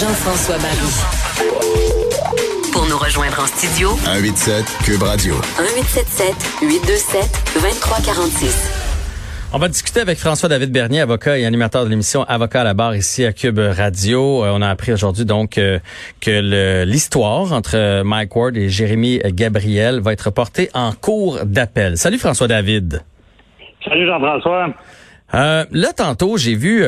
Jean-François Barry. Pour nous rejoindre en studio, 187 Cube Radio. 1877 827 2346. On va discuter avec François-David Bernier, avocat et animateur de l'émission Avocat à la barre ici à Cube Radio. Euh, on a appris aujourd'hui donc euh, que l'histoire entre Mike Ward et Jérémy Gabriel va être portée en cours d'appel. Salut François-David. Salut Jean-François. Euh, là, tantôt, j'ai vu...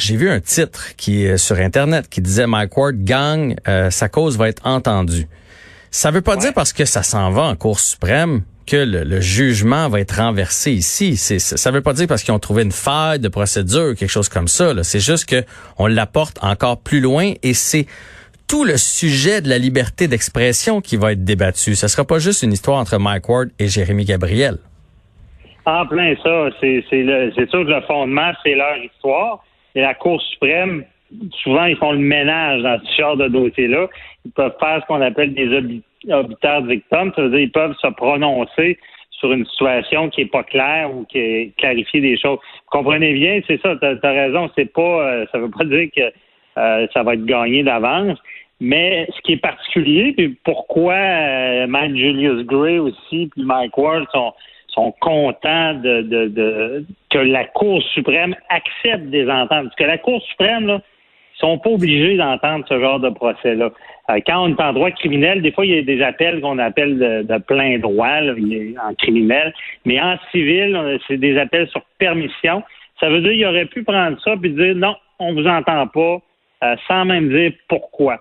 Euh, j'ai vu un titre qui est sur Internet qui disait Mike Ward gagne, sa cause va être entendue. Ça veut pas dire parce que ça s'en va en Cour suprême que le, jugement va être renversé ici. C'est, ça veut pas dire parce qu'ils ont trouvé une faille de procédure, quelque chose comme ça. C'est juste que on l'apporte encore plus loin et c'est tout le sujet de la liberté d'expression qui va être débattu. Ce sera pas juste une histoire entre Mike Ward et Jérémy Gabriel. En plein ça. C'est, c'est, c'est sûr que le fondement, c'est leur histoire. Et la Cour suprême, souvent, ils font le ménage dans ce genre de dossier-là. Ils peuvent faire ce qu'on appelle des obiteurs de victimes. Ça veut dire qu'ils peuvent se prononcer sur une situation qui est pas claire ou qui est clarifier des choses. Vous comprenez bien, c'est ça, tu as, raison, c'est pas euh, ça veut pas dire que euh, ça va être gagné d'avance. Mais ce qui est particulier, puis pourquoi euh, Julius Gray aussi, puis Mike Ward sont sont contents de, de, de, que la Cour suprême accepte des ententes. Parce que la Cour suprême, là, ils sont pas obligés d'entendre ce genre de procès-là. Euh, quand on est en droit criminel, des fois, il y a des appels qu'on appelle de, plein droit en criminel, mais en civil, c'est des appels sur permission. Ça veut dire qu'il aurait pu prendre ça puis dire non, on vous entend pas, euh, sans même dire pourquoi.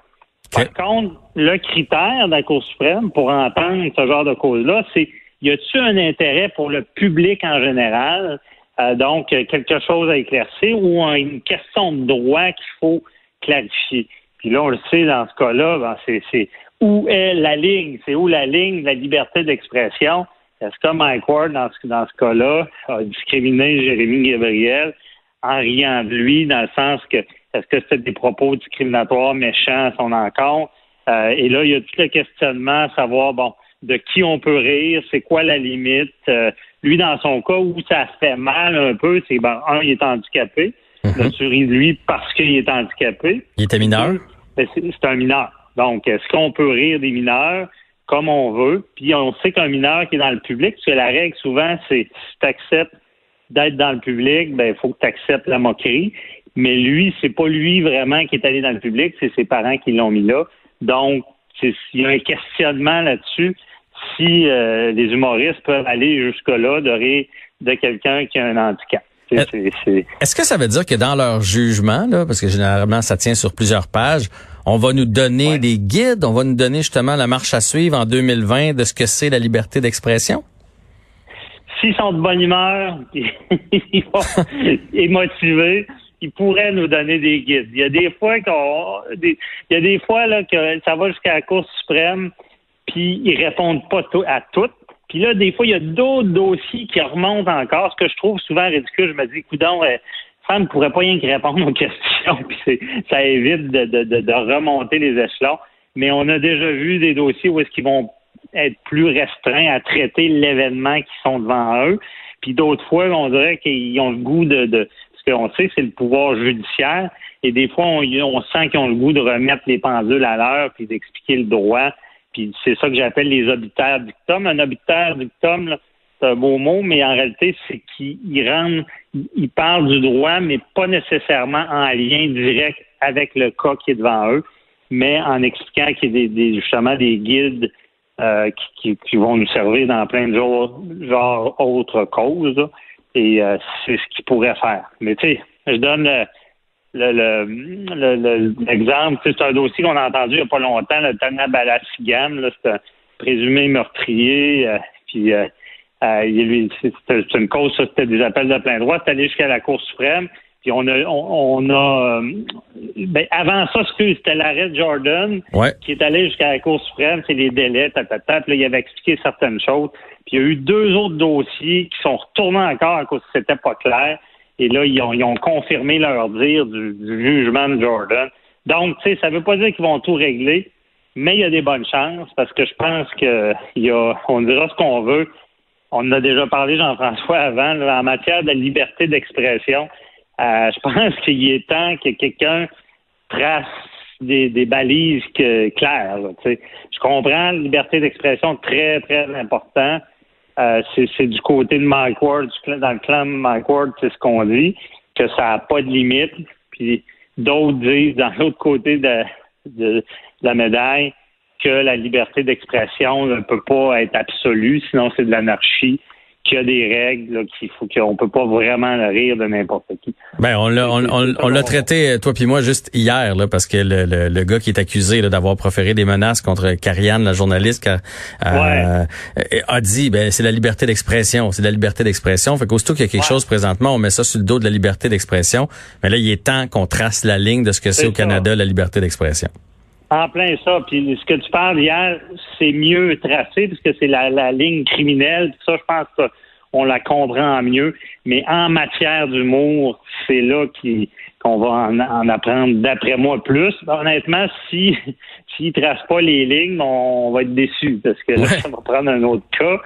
Par contre, le critère de la Cour suprême pour entendre ce genre de cause-là, c'est y a-t-il un intérêt pour le public en général, euh, donc quelque chose à éclaircir ou une question de droit qu'il faut clarifier? Puis là, on le sait dans ce cas-là, ben, c'est où est la ligne, c'est où la ligne de la liberté d'expression? Est-ce que Mike Ward, dans ce, dans ce cas-là, a discriminé Jérémy Gabriel en riant de lui, dans le sens que est-ce que c'était des propos discriminatoires, méchants à son encontre? Euh, et là, il y a tout le questionnement à savoir, bon, de qui on peut rire, c'est quoi la limite. Euh, lui, dans son cas, où ça fait mal un peu, c'est, ben, un, il est handicapé. Mm tu ris de lui parce qu'il est handicapé. Il était mineur? Ben, c'est un mineur. Donc, est-ce qu'on peut rire des mineurs comme on veut? Puis on sait qu'un mineur qui est dans le public, parce que la règle souvent, c'est si tu acceptes d'être dans le public, ben il faut que tu acceptes la moquerie. Mais lui, c'est pas lui vraiment qui est allé dans le public, c'est ses parents qui l'ont mis là. Donc, il y a un questionnement là-dessus si euh, les humoristes peuvent aller jusque-là de rire de quelqu'un qui a un handicap. Est-ce que ça veut dire que dans leur jugement, là, parce que généralement ça tient sur plusieurs pages, on va nous donner des guides, on va nous donner justement la marche à suivre en 2020 de ce que c'est la liberté d'expression? S'ils sont de bonne humeur et motivés, ils pourraient nous donner des guides. Il y a des fois qu'on, il y a des fois là que ça va jusqu'à la Cour suprême, puis ils répondent pas à toutes. Puis là, des fois, il y a d'autres dossiers qui remontent encore, ce que je trouve souvent ridicule. Je me dis, coudon, euh, ça ne pourrait pas rien que répondre aux questions, puis ça évite de, remonter les échelons. Mais on a déjà vu des dossiers où est-ce qu'ils vont être plus restreints à traiter l'événement qui sont devant eux. Puis d'autres fois, on dirait qu'ils ont le goût de, de ce qu'on sait, c'est le pouvoir judiciaire. Et des fois, on, on sent qu'ils ont le goût de remettre les pendules à l'heure puis d'expliquer le droit c'est ça que j'appelle les obitaires dictum. Un obitaire dictum, c'est un beau mot, mais en réalité, c'est qu'il rend, il parle du droit, mais pas nécessairement en lien direct avec le cas qui est devant eux, mais en expliquant qu'il y a des, justement des guides euh, qui, vont nous servir dans plein de genres, genre autres causes. et euh, c'est ce qu'ils pourraient faire. Mais tu sais, je donne euh, l'exemple, le, c'est un dossier qu'on a entendu il n'y a pas longtemps, le Tana Balassigan, c'est un présumé meurtrier, euh, puis euh, euh, c'est une cause, ça, c'était des appels de plein droit, c'est allé jusqu'à la Cour suprême, Puis on a, on, a, euh, ben, avant ça, c'était l'arrêt de Jordan qui est allé jusqu'à la Cour suprême, c'est les délais, tatata. Puis là, il avait expliqué certaines choses. Puis il y a eu deux autres dossiers qui sont retournés encore à cause que c'était pas clair. Et là, ils ont, ils ont confirmé leur dire du, jugement de Jordan. Donc, tu sais, ça veut pas dire qu'ils vont tout régler, mais il y a des bonnes chances parce que je pense que y a, on dira ce qu'on veut. On en a déjà parlé, Jean-François, avant, en matière de liberté d'expression. Euh, je pense qu'il est temps que quelqu'un trace des, balises claires. je comprends la liberté d'expression très, très important. Euh, c'est du côté de Mike Ward, dans le clan de Mike Ward, c'est ce qu'on dit, que ça n'a pas de limite. Puis d'autres disent, dans l'autre côté de, la médaille, que la liberté d'expression ne peut pas être absolue, sinon c'est de l'anarchie qu'il y a des règles, qu'il faut qu'on peut pas vraiment rire de n'importe qui. Ben on l'a on, l'a traité toi puis moi juste hier là parce que le, le, gars qui est accusé d'avoir proféré des menaces contre Karianne, la journaliste, euh, a dit ben c'est la liberté d'expression, c'est la liberté d'expression. Fait qu'aussitôt qu'il y a quelque chose présentement, on met ça sur le dos de la liberté d'expression. Mais là il est temps qu'on trace la ligne de ce que c'est au Canada la liberté d'expression. En plein ça. Puis ce que tu parles hier, c'est mieux tracé puisque c'est la, la, ligne criminelle. Ça, je pense qu'on la comprend mieux. Mais en matière d'humour, c'est là qu'on va en, apprendre, d'après moi, plus. Honnêtement, si s'ils ne tracent pas les lignes, on va être déçus parce que là, ça va prendre un autre cas.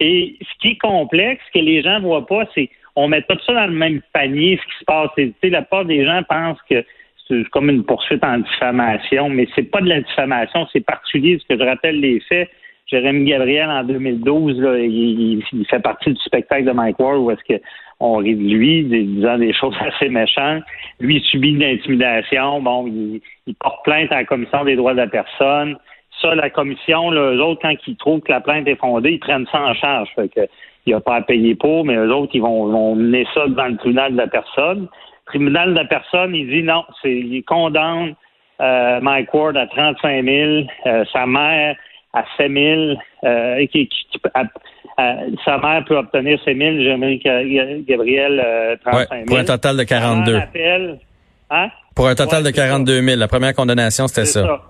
Et ce qui est complexe, ce que les gens voient pas, c'est on met pas ça dans le même panier, ce qui se passe. Tu sais, la part des gens pensent que c'est comme une poursuite en diffamation, mais c'est pas de la diffamation, c'est particulier, parce que je rappelle les faits. Jérémy Gabriel, en 2012, il, fait partie du spectacle de Mike Ward où est-ce qu'on rit de lui, disant des choses assez méchantes. Lui, il subit de l'intimidation. Bon, il, porte plainte à la Commission des droits de la personne. Ça, la commission, là, eux autres, quand ils trouvent que la plainte est fondée, ils prennent ça en charge. Fait que, il n'y a pas à payer pour, mais eux autres, ils vont, vont mener ça dans le tribunal de la personne tribunal de la personne, il dit non, c'est, il condamne euh, Mike Ward à 35 000, euh, sa mère à 7 000, euh, qui, sa mère peut obtenir 7 000, j'aimerais Gabriel 35 000. pour un total de 42. Hein? Pour un total de 42 000. La première condamnation, c'était ça.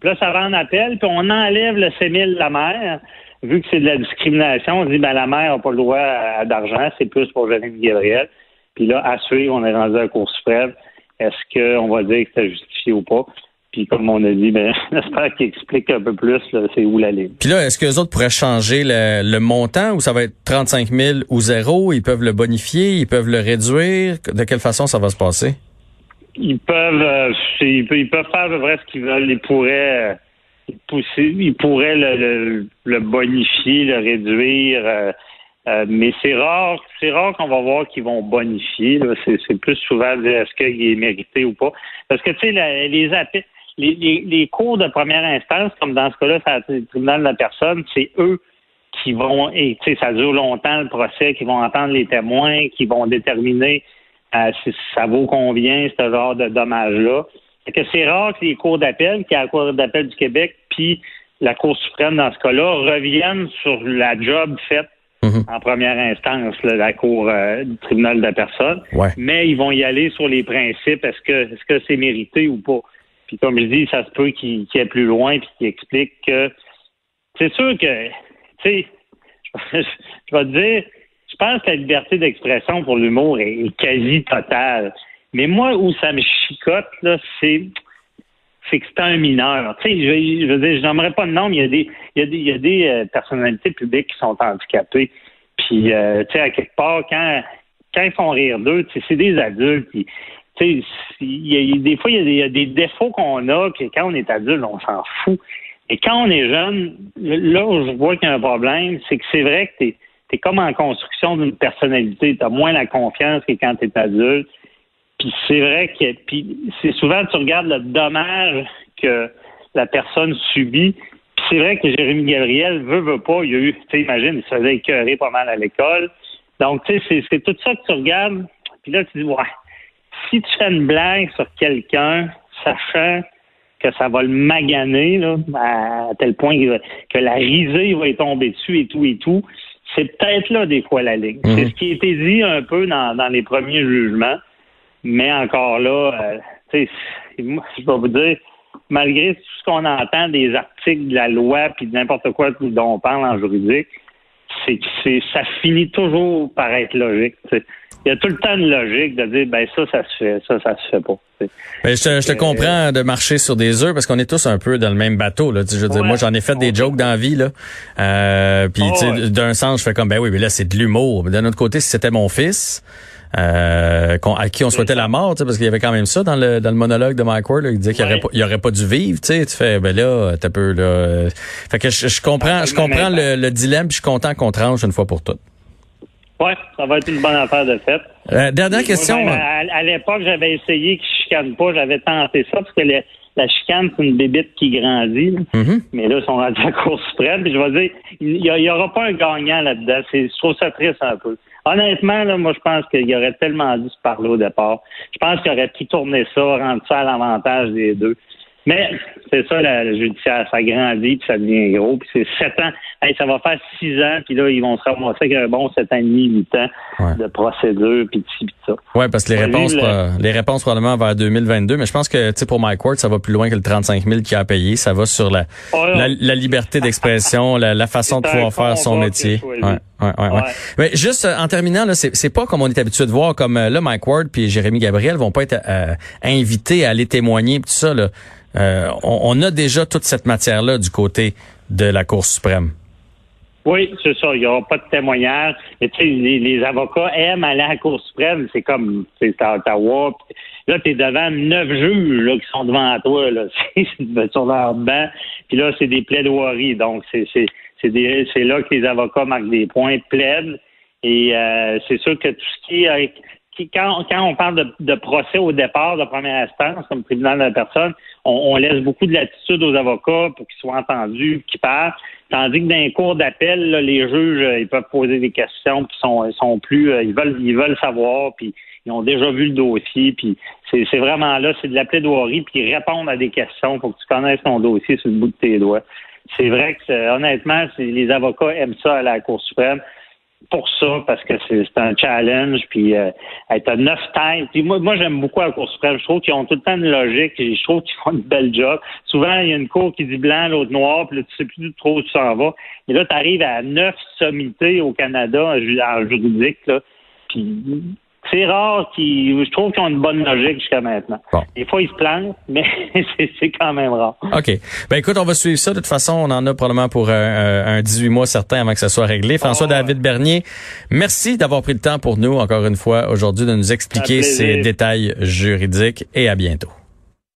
Puis là, ça va en appel, puis on enlève le 7 000 de la mère. Vu que c'est de la discrimination, on dit ben la mère n'a pas le droit à, d'argent, c'est plus pour Jérémy Gabriel. Puis là, à suivre, on est rendu à la Cour suprême. Est-ce qu'on va dire que c'est justifié ou pas? Puis comme on a dit, ben, j'espère qu'il explique un peu plus c'est où la ligne. Puis là, est-ce que les autres pourraient changer le, montant ou ça va être 35 000 ou zéro? Ils peuvent le bonifier, ils peuvent le réduire. De quelle façon ça va se passer? Ils peuvent, euh, ils, peuvent faire à peu près ce qu'ils veulent. Ils pourraient, euh, ils pourraient le, le, bonifier, le réduire. Euh, euh, mais c'est rare, c'est rare qu'on va voir qu'ils vont bonifier. C'est, plus souvent est-ce qu'il est mérité ou pas. Parce que tu sais, les, les, les, cours de première instance, comme dans ce cas-là, c'est le tribunal de la personne, c'est eux qui vont, et tu sais, ça dure longtemps le procès, qui vont entendre les témoins, qui vont déterminer euh, si ça vaut combien ce genre de dommage-là. que c'est rare que les cours d'appel, qui est la Cour d'appel du Québec, puis la Cour suprême dans ce cas-là, reviennent sur la job faite Mhm. en première instance, la Cour euh, du tribunal de la personne. Mais ils vont y aller sur les principes. Est-ce que est-ce que c'est mérité ou pas? Puis comme je dis, ça se peut qu'il qu aille plus loin puis qu'il explique que c'est sûr que, tu sais, je vais te dire, je pense que la liberté d'expression pour l'humour est, quasi totale. Mais moi, où ça me chicote, là, c'est c'est que c'est un mineur. Je, n'aimerais pas de nom, mais il y a des, euh, personnalités publiques qui sont handicapées. Puis, euh, à quelque part, quand, quand ils font rire d'eux, c'est des adultes. a, des fois, il y a des, défauts qu'on a, que quand on est adulte, on s'en fout. Et quand on est jeune, là où je vois qu'il y a un problème, c'est que c'est vrai que tu es, comme en construction d'une personnalité. Tu as moins la confiance que quand tu es adulte. Puis c'est vrai que puis c'est souvent tu regardes le dommage que la personne subit. Puis c'est vrai que Jérémy Gabriel veut, veut pas. Il y a eu, tu sais, imagine, il se faisait écœurer pas mal à l'école. Donc, tu sais, c'est tout ça que tu regardes. Puis là, tu dis, ouais, si tu fais une blague sur quelqu'un, sachant que ça va le maganer, là, à tel point que la risée va y tomber dessus et tout et tout, c'est peut-être là des fois la ligne. C'est mhm. ce qui a été dit un peu dans, dans les premiers jugements. Mais encore là, euh, tu sais, moi, je vais vous dire, malgré tout ce qu'on entend des articles de la loi puis de n'importe quoi dont on parle en juridique, c'est que ça finit toujours par être logique. Il y a tout le temps une logique de dire ben ça, ça se fait, ça, ça se fait pas. Ben, je te, je te Euh, comprends de marcher sur des œufs parce qu'on est tous un peu dans le même bateau. Là. Je veux dire, moi, j'en ai fait des jokes dans la vie. Là. Euh, puis, Oh, tu sais, ouais. d'un sens, je fais comme, ben oui, mais là, c'est de l'humour. Mais d'un autre côté, si c'était mon fils, euh, à qui on souhaitait la mort, parce qu'il y avait quand même ça dans le, dans le monologue de Mike Ward. là, il disait qu'il Ouais. aurait, pas- dû vivre. Tu fais, ben là, t'as peu là. euh, Fait que je, je comprends, je comprends le, le dilemme. Puis je suis content qu'on tranche une fois pour toutes. Ouais, ça va être une bonne affaire de fait. Euh, dernière question. Moi, ben, à à l'époque, j'avais essayé qu'il ne chicane pas. J'avais tenté ça parce que le- la chicane, c'est une bébite qui grandit. là. Mhm. Mais là, ils sont rendus à la Cour suprême. Puis je vais dire, il n'y aura pas un gagnant là-dedans. C'est- Je trouve ça triste un peu. Honnêtement, là, moi, je pense qu'il aurait tellement dû se parler au départ. Je pense qu'il aurait pu tourner ça, rendre ça à l'avantage des deux. Mais c'est ça, la, le judiciaire, ça grandit, puis ça devient gros, puis c'est sept ans. Hey, ça va faire six ans, puis là, ils vont se ramasser avec un bon sept ans et demi, huit ans Ouais. de procédure, puis ci, puis ça. Ouais, parce que les réponses, le- les réponses probablement vers 2022, mais je pense que, tu sais, pour Mike Ward, ça va plus loin que le 35 000 qu'il a payé. Ça va sur la, Ouais, la, la liberté d'expression, la, la façon de pouvoir faire son métier. ouais, ouais. Ouais. Mais juste euh, en terminant, là, c'est, c'est pas comme on est habitué de voir, comme euh, là, Mike Ward puis Jérémy Gabriel vont pas être euh, invités à aller témoigner pis tout ça. Là. Euh, on, a déjà toute cette matière-là du côté de la Cour suprême. Oui, c'est ça. Il n'y aura pas de témoignage. Mais tu sais, les, avocats aiment aller à la Cour suprême. C'est comme, c'est à Ottawa. Là, tu es devant neuf juges qui sont devant toi. Là. Sur leur banc. Puis là, c'est des plaidoiries. Donc, c'est là que les avocats marquent des points, plaident. Et euh, c'est sûr que tout ce qui est... euh, qui- quand, quand on parle de, de procès au départ de première instance, comme tribunal de la personne, on, on laisse beaucoup de latitude aux avocats pour qu'ils soient entendus, qu'ils parlent. Tandis que dans les cours d'appel, les juges, euh, ils peuvent poser des questions, puis sont, sont plus, euh, ils veulent, ils veulent savoir, puis ils ont déjà vu le dossier, puis c'est vraiment là, c'est de la plaidoirie, puis ils répondent à des questions pour que tu connaisses ton dossier sur le bout de tes doigts. C'est vrai que, c'est- honnêtement, les avocats aiment ça à la Cour suprême pour ça, parce que c'est un challenge, puis euh, être à neuf têtes. Puis moi, moi j'aime beaucoup la Cour suprême. Je trouve qu'ils ont tout le temps une logique, et je trouve qu'ils font une belle job. Souvent, il y a une cour qui dit blanc, l'autre noir, puis là, tu sais plus trop où tu s'en vas. Et là, tu arrives à neuf sommités au Canada en juridique, là, puis c'est rare qu'ils... Je trouve qu'ils ont une bonne logique jusqu'à maintenant. Bon. Des fois, ils se plantent, mais c'est quand même rare. OK. Ben écoute, on va suivre ça. De toute façon, on en a probablement pour un, un 18 mois certain avant que ça soit réglé. François-David Bernier, merci d'avoir pris le temps pour nous, encore une fois, aujourd'hui, de nous expliquer ces détails juridiques et à bientôt.